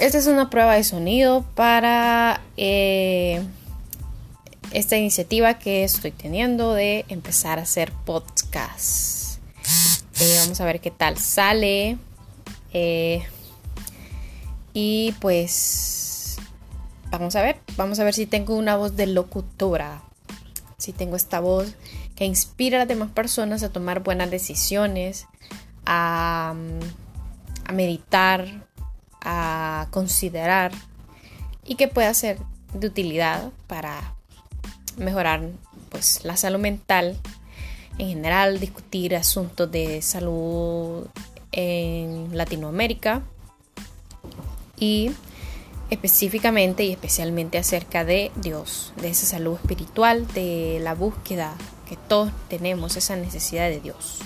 esta es una prueba de sonido para eh, esta iniciativa que estoy teniendo de empezar a hacer podcast. Eh, vamos a ver qué tal sale. Eh, y pues vamos a ver, vamos a ver si tengo una voz de locutora. Si tengo esta voz que inspira a las demás personas a tomar buenas decisiones, a meditar, a considerar y que pueda ser de utilidad para mejorar pues la salud mental en general, discutir asuntos de salud en Latinoamérica y específicamente y especialmente acerca de Dios, de esa salud espiritual, de la búsqueda que todos tenemos, esa necesidad de Dios.